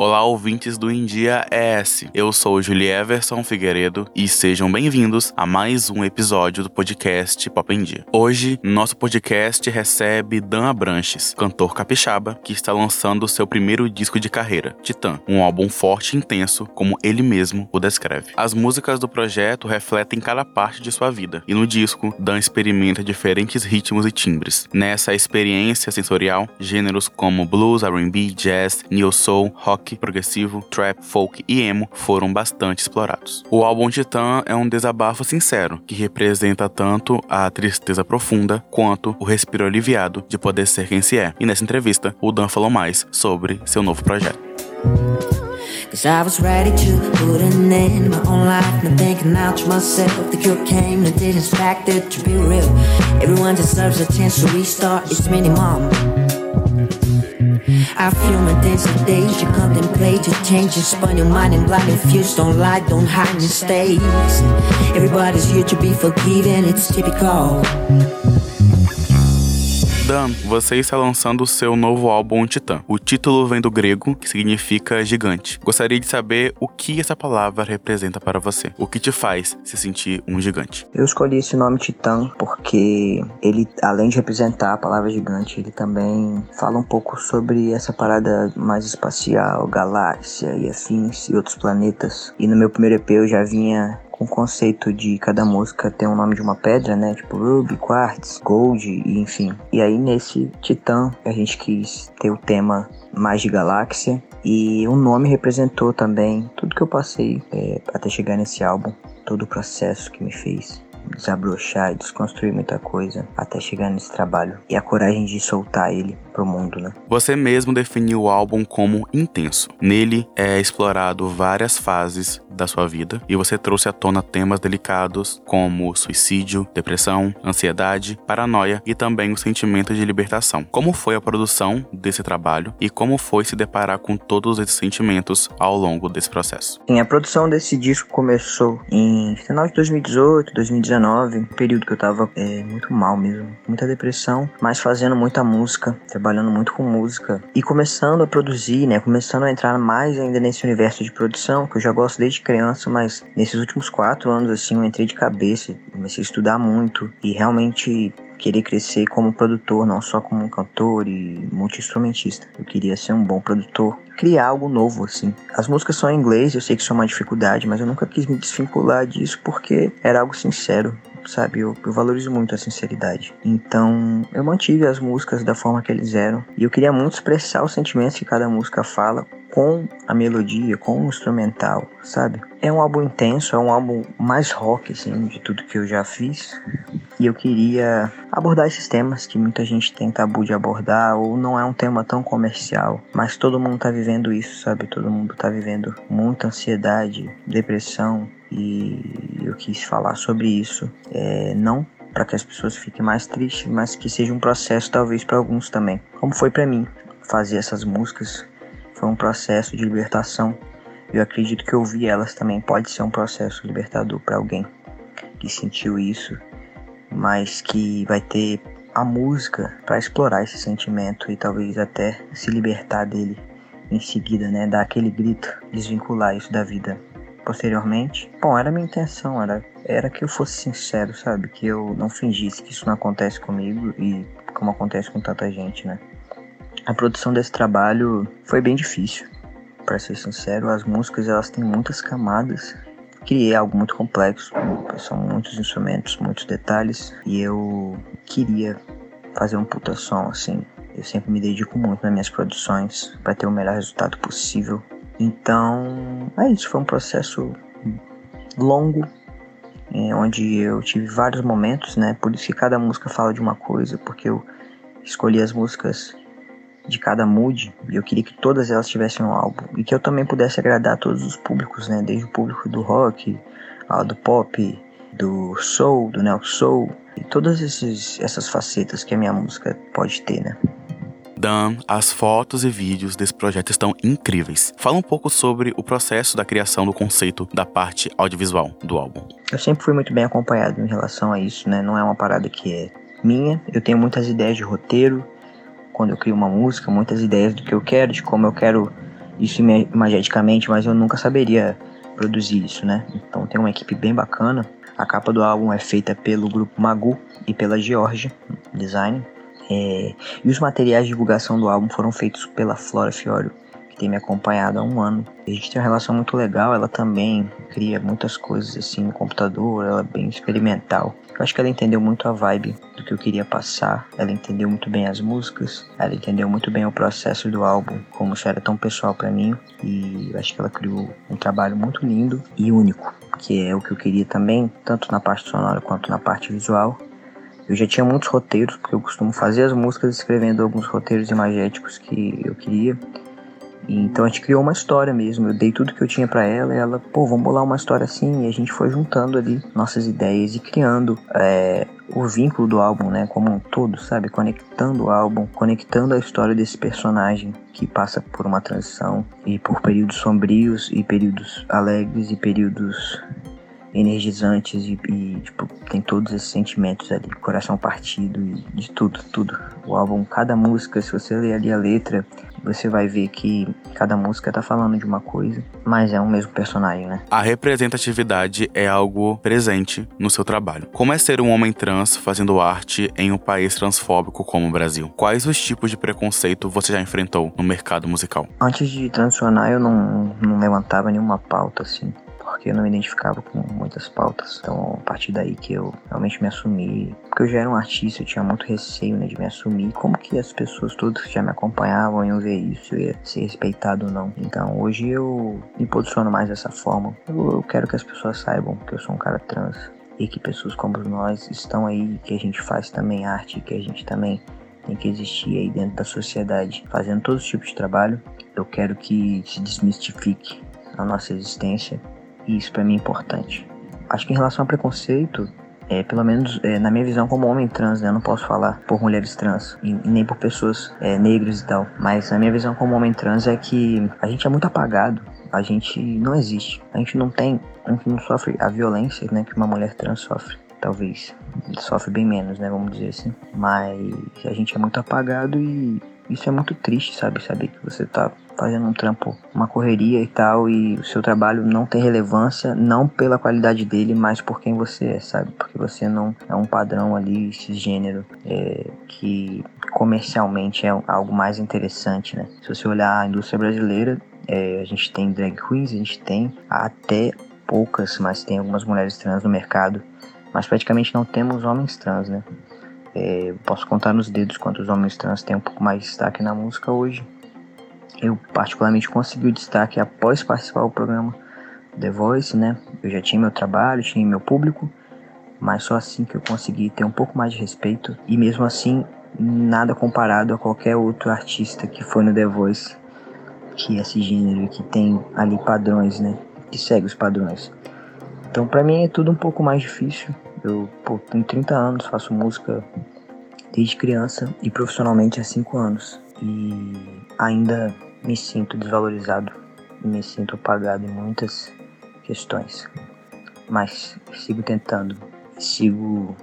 Olá, ouvintes do India ES. Eu sou Julie Everson Figueiredo e sejam bem-vindos a mais um episódio do podcast Pop em Dia. Hoje, nosso podcast recebe Dan Abranches, cantor capixaba, que está lançando seu primeiro disco de carreira, Titã, um álbum forte e intenso, como ele mesmo o descreve. As músicas do projeto refletem cada parte de sua vida, e no disco, Dan experimenta diferentes ritmos e timbres. Nessa experiência sensorial, gêneros como blues, R&B, jazz, neo soul, rock rock, progressivo, trap, folk e emo foram bastante explorados. O álbum Titã é um desabafo sincero que representa tanto a tristeza profunda quanto o respiro aliviado de poder ser quem se é. E nessa entrevista, o Dan falou mais sobre seu novo projeto. Cause I was ready to put an end my own life And thinking out to myself The cure came didn't expect it to be real Everyone deserves a chance to restart It's I feel my days and days, you contemplate, you change, you spun your mind and blind and infused. Don't lie, don't hide mistakes. Everybody's here to be forgiven, it's typical. Você está lançando o seu novo álbum Titã. O título vem do grego, que significa gigante. Gostaria de saber o que essa palavra representa para você. O que te faz se sentir um gigante? Eu escolhi esse nome Titã porque ele, além de representar a palavra gigante, ele também fala um pouco sobre essa parada mais espacial, galáxia e afins e outros planetas. E no meu primeiro EP eu já vinha com o conceito de cada música ter um nome de uma pedra, né? Tipo Ruby, Quartz, Gold e enfim. E aí nesse Titã a gente quis ter o tema mais de galáxia e o nome representou também tudo que eu passei é, até chegar nesse álbum, todo o processo que me fez desabrochar e desconstruir muita coisa até chegar nesse trabalho e a coragem de soltar ele pro mundo, né? Você mesmo definiu o álbum como intenso. Nele é explorado várias fases da sua vida e você trouxe à tona temas delicados como suicídio, depressão, ansiedade, paranoia e também o sentimento de libertação. Como foi a produção desse trabalho e como foi se deparar com todos esses sentimentos ao longo desse processo? Sim, a produção desse disco começou em final de 2018, 2019, período que eu tava é, muito mal mesmo, muita depressão, mas fazendo muita música, trabalhando muito com música e começando a produzir, né? Começando a entrar mais ainda nesse universo de produção, que eu já gosto desde criança, mas nesses últimos quatro anos, assim, eu entrei de cabeça, comecei a estudar muito e realmente querer crescer como produtor, não só como um cantor e multi-instrumentista. Eu queria ser um bom produtor, criar algo novo, assim. As músicas são em inglês, eu sei que isso é uma dificuldade, mas eu nunca quis me desvincular disso porque era algo sincero sabe? Eu, eu, valorizo muito a sinceridade. Então, eu mantive as músicas da forma que eles eram. E eu queria muito expressar os sentimentos que cada música fala com a melodia, com o instrumental, sabe? É um álbum intenso, é um álbum mais rock, assim, de tudo que eu já fiz. E eu queria abordar esses temas que muita gente tem tabu de abordar, ou não é um tema tão comercial, mas todo mundo tá vivendo isso, sabe? Todo mundo tá vivendo muita ansiedade, depressão, e eu quis falar sobre isso, é, não para que as pessoas fiquem mais tristes, mas que seja um processo talvez para alguns também. Como foi para mim fazer essas músicas, foi um processo de libertação. Eu acredito que ouvir elas também pode ser um processo libertador para alguém que sentiu isso, mas que vai ter a música para explorar esse sentimento e talvez até se libertar dele em seguida, né, dar aquele grito, desvincular isso da vida posteriormente. Bom, era minha intenção, era, era que eu fosse sincero, sabe? Que eu não fingisse que isso não acontece comigo e como acontece com tanta gente, né? A produção desse trabalho foi bem difícil, para ser sincero. As músicas elas têm muitas camadas. Criei algo muito complexo, são muitos instrumentos, muitos detalhes e eu queria fazer um puta som assim. Eu sempre me dedico muito nas minhas produções para ter o melhor resultado possível então, é isso. Foi um processo longo, é, onde eu tive vários momentos, né? Por isso que cada música fala de uma coisa, porque eu escolhi as músicas de cada mood e eu queria que todas elas tivessem um álbum e que eu também pudesse agradar a todos os públicos, né? Desde o público do rock, do pop, do soul, do neo soul e todas esses, essas facetas que a minha música pode ter, né? Dan, as fotos e vídeos desse projeto estão incríveis. Fala um pouco sobre o processo da criação do conceito da parte audiovisual do álbum. Eu sempre fui muito bem acompanhado em relação a isso, né? Não é uma parada que é minha. Eu tenho muitas ideias de roteiro quando eu crio uma música, muitas ideias do que eu quero, de como eu quero isso imageticamente, mas eu nunca saberia produzir isso, né? Então tem uma equipe bem bacana. A capa do álbum é feita pelo grupo Magu e pela Georgia Design. É, e os materiais de divulgação do álbum foram feitos pela Flora Fiorio, que tem me acompanhado há um ano. A gente tem uma relação muito legal, ela também cria muitas coisas assim no computador, ela é bem experimental. Eu acho que ela entendeu muito a vibe do que eu queria passar, ela entendeu muito bem as músicas, ela entendeu muito bem o processo do álbum, como isso era tão pessoal para mim, e eu acho que ela criou um trabalho muito lindo e único, que é o que eu queria também, tanto na parte sonora quanto na parte visual. Eu já tinha muitos roteiros, porque eu costumo fazer as músicas escrevendo alguns roteiros imagéticos que eu queria. Então a gente criou uma história mesmo. Eu dei tudo que eu tinha para ela e ela, pô, vamos bolar uma história assim. E a gente foi juntando ali nossas ideias e criando é, o vínculo do álbum, né, como um todo, sabe? Conectando o álbum, conectando a história desse personagem que passa por uma transição e por períodos sombrios e períodos alegres e períodos energizantes e, e, tipo, tem todos esses sentimentos ali, coração partido e de tudo, tudo. O álbum, cada música, se você ler ali a letra, você vai ver que cada música tá falando de uma coisa, mas é um mesmo personagem, né? A representatividade é algo presente no seu trabalho. Como é ser um homem trans fazendo arte em um país transfóbico como o Brasil? Quais os tipos de preconceito você já enfrentou no mercado musical? Antes de transicionar, eu não, não levantava nenhuma pauta assim porque eu não me identificava com muitas pautas. Então, a partir daí que eu realmente me assumi, porque eu já era um artista, eu tinha muito receio né, de me assumir. Como que as pessoas todas que já me acompanhavam iam ver isso, eu ia ser respeitado ou não. Então, hoje eu me posiciono mais dessa forma. Eu, eu quero que as pessoas saibam que eu sou um cara trans e que pessoas como nós estão aí, que a gente faz também arte, que a gente também tem que existir aí dentro da sociedade, fazendo todos os tipos de trabalho. Eu quero que se desmistifique a nossa existência isso para mim é importante. Acho que em relação ao preconceito, é, pelo menos é, na minha visão como homem trans, né, eu não posso falar por mulheres trans e, e nem por pessoas é, negras e tal, mas na minha visão como homem trans é que a gente é muito apagado, a gente não existe, a gente não tem, a gente não sofre a violência né, que uma mulher trans sofre. Talvez sofre bem menos, né? Vamos dizer assim. Mas a gente é muito apagado e isso é muito triste, sabe? Saber que você tá fazendo um trampo, uma correria e tal, e o seu trabalho não tem relevância, não pela qualidade dele, mas por quem você é, sabe? Porque você não é um padrão ali, esse gênero, é, que comercialmente é algo mais interessante, né? Se você olhar a indústria brasileira, é, a gente tem drag queens, a gente tem até poucas, mas tem algumas mulheres trans no mercado, mas praticamente não temos homens trans, né? É, posso contar nos dedos quantos homens trans têm um pouco mais de destaque na música hoje eu particularmente consegui o destaque após participar do programa The Voice, né? Eu já tinha meu trabalho, tinha meu público, mas só assim que eu consegui ter um pouco mais de respeito e mesmo assim nada comparado a qualquer outro artista que foi no The Voice, que é esse gênero que tem ali padrões, né? Que segue os padrões. Então para mim é tudo um pouco mais difícil. Eu pô, tenho 30 anos, faço música desde criança e profissionalmente há 5 anos. E ainda me sinto desvalorizado, me sinto apagado em muitas questões. Mas sigo tentando, sigo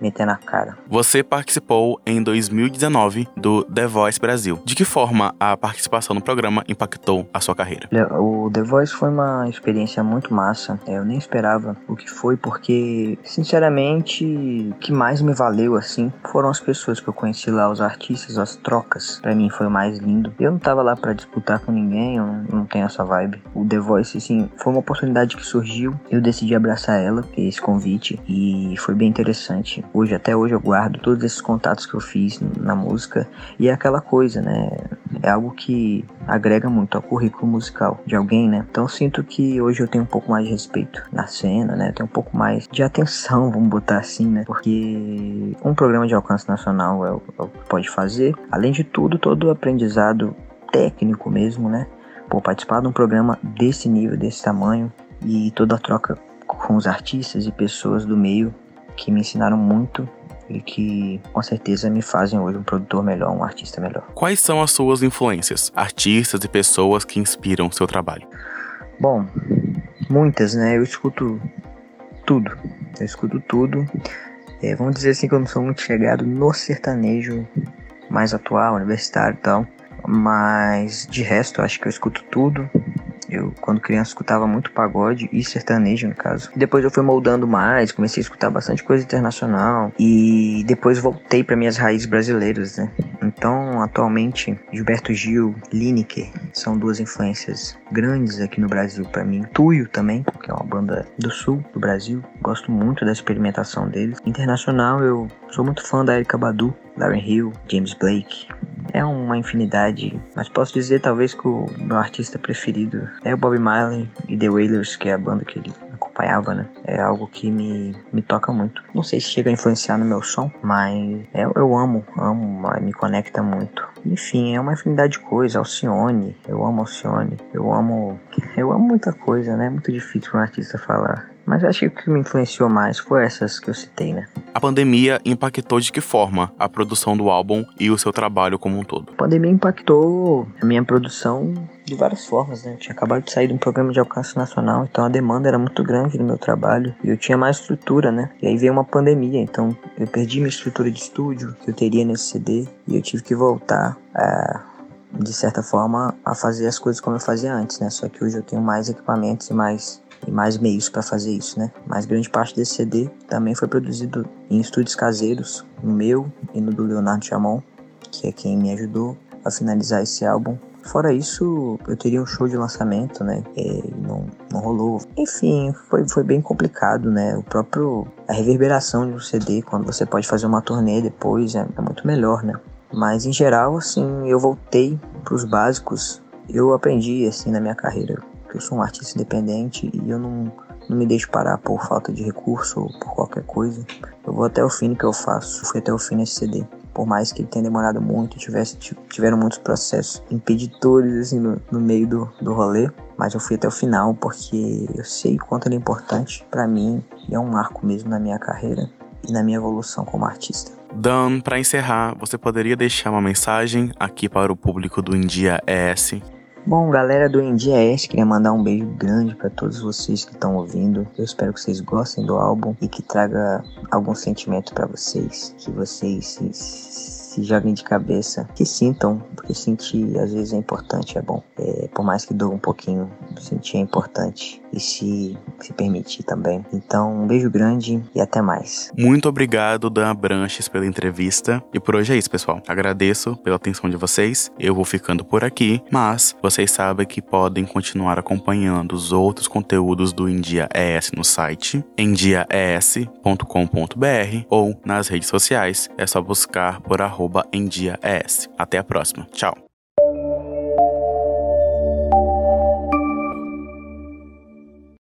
meter na cara. Você participou em 2019 do The Voice Brasil. De que forma a participação no programa impactou a sua carreira? O The Voice foi uma experiência muito massa. Eu nem esperava o que foi, porque, sinceramente, o que mais me valeu, assim, foram as pessoas que eu conheci lá, os artistas, as trocas. Para mim foi o mais lindo. Eu não tava lá para disputar com ninguém, eu não tenho essa vibe. O The Voice, assim, foi uma oportunidade que surgiu. Eu decidi abraçar ela, esse convite, e foi bem interessante hoje, até hoje eu guardo todos esses contatos que eu fiz na música e é aquela coisa, né? É algo que agrega muito ao currículo musical de alguém, né? Então sinto que hoje eu tenho um pouco mais de respeito na cena, né? Tenho um pouco mais de atenção, vamos botar assim, né? Porque um programa de alcance nacional é o, é o que pode fazer. Além de tudo, todo o aprendizado técnico mesmo, né? Por participar de um programa desse nível, desse tamanho e toda a troca com os artistas e pessoas do meio que me ensinaram muito e que com certeza me fazem hoje um produtor melhor, um artista melhor. Quais são as suas influências, artistas e pessoas que inspiram o seu trabalho? Bom, muitas, né? Eu escuto tudo. Eu escuto tudo. É, vamos dizer assim que eu não sou muito chegado no sertanejo mais atual, universitário e tal. Mas de resto, acho que eu escuto tudo. Eu, quando criança, escutava muito pagode e sertanejo, no caso. Depois eu fui moldando mais, comecei a escutar bastante coisa internacional. E depois voltei para minhas raízes brasileiras, né? Então, atualmente, Gilberto Gil, Lineker são duas influências grandes aqui no Brasil para mim. Tuyo também, que é uma banda do sul do Brasil. Gosto muito da experimentação deles. Internacional, eu sou muito fã da Erika Badu, Lauren Hill, James Blake. É uma infinidade, mas posso dizer talvez que o meu artista preferido é o Bob Marley e The Wailers, que é a banda que ele acompanhava, né? É algo que me, me toca muito. Não sei se chega a influenciar no meu som, mas é, eu amo, amo, me conecta muito. Enfim, é uma infinidade de coisas. Alcione, eu amo Alcione, eu amo. Eu amo muita coisa, né? É muito difícil para um artista falar. Mas acho que o que me influenciou mais foi essas que eu citei, né? A pandemia impactou de que forma a produção do álbum e o seu trabalho como um todo? A pandemia impactou a minha produção de várias formas, né? Eu tinha acabado de sair de um programa de alcance nacional, então a demanda era muito grande no meu trabalho e eu tinha mais estrutura, né? E aí veio uma pandemia, então eu perdi minha estrutura de estúdio que eu teria nesse CD e eu tive que voltar a de certa forma a fazer as coisas como eu fazia antes, né? Só que hoje eu tenho mais equipamentos e mais e mais meios para fazer isso, né? Mas grande parte desse CD também foi produzido em estúdios caseiros, no meu e no do Leonardo Chamon, que é quem me ajudou a finalizar esse álbum. Fora isso, eu teria um show de lançamento, né? E não, não rolou. Enfim, foi, foi bem complicado, né? O próprio. A reverberação de um CD, quando você pode fazer uma turnê depois, é, é muito melhor, né? Mas em geral, assim, eu voltei para os básicos. Eu aprendi, assim, na minha carreira eu sou um artista independente e eu não, não me deixo parar por falta de recurso ou por qualquer coisa. Eu vou até o fim que eu faço. Fui até o fim nesse CD. Por mais que ele tenha demorado muito, tivesse, tiveram muitos processos impeditores assim, no, no meio do, do rolê. Mas eu fui até o final porque eu sei quanto ele é importante para mim e é um marco mesmo na minha carreira e na minha evolução como artista. Dan, para encerrar, você poderia deixar uma mensagem aqui para o público do India ES Bom, galera do India S, queria mandar um beijo grande para todos vocês que estão ouvindo. Eu espero que vocês gostem do álbum e que traga algum sentimento para vocês, que vocês se, se joguem de cabeça, que sintam, porque sentir às vezes é importante, é bom. É, por mais que doa um pouquinho, sentir é importante e se, se permitir também. Então, um beijo grande e até mais. Muito obrigado, Dan Branches, pela entrevista. E por hoje é isso, pessoal. Agradeço pela atenção de vocês. Eu vou ficando por aqui, mas vocês sabem que podem continuar acompanhando os outros conteúdos do India ES no site endiaes.com.br ou nas redes sociais. É só buscar por arroba endiaes. Até a próxima. Tchau.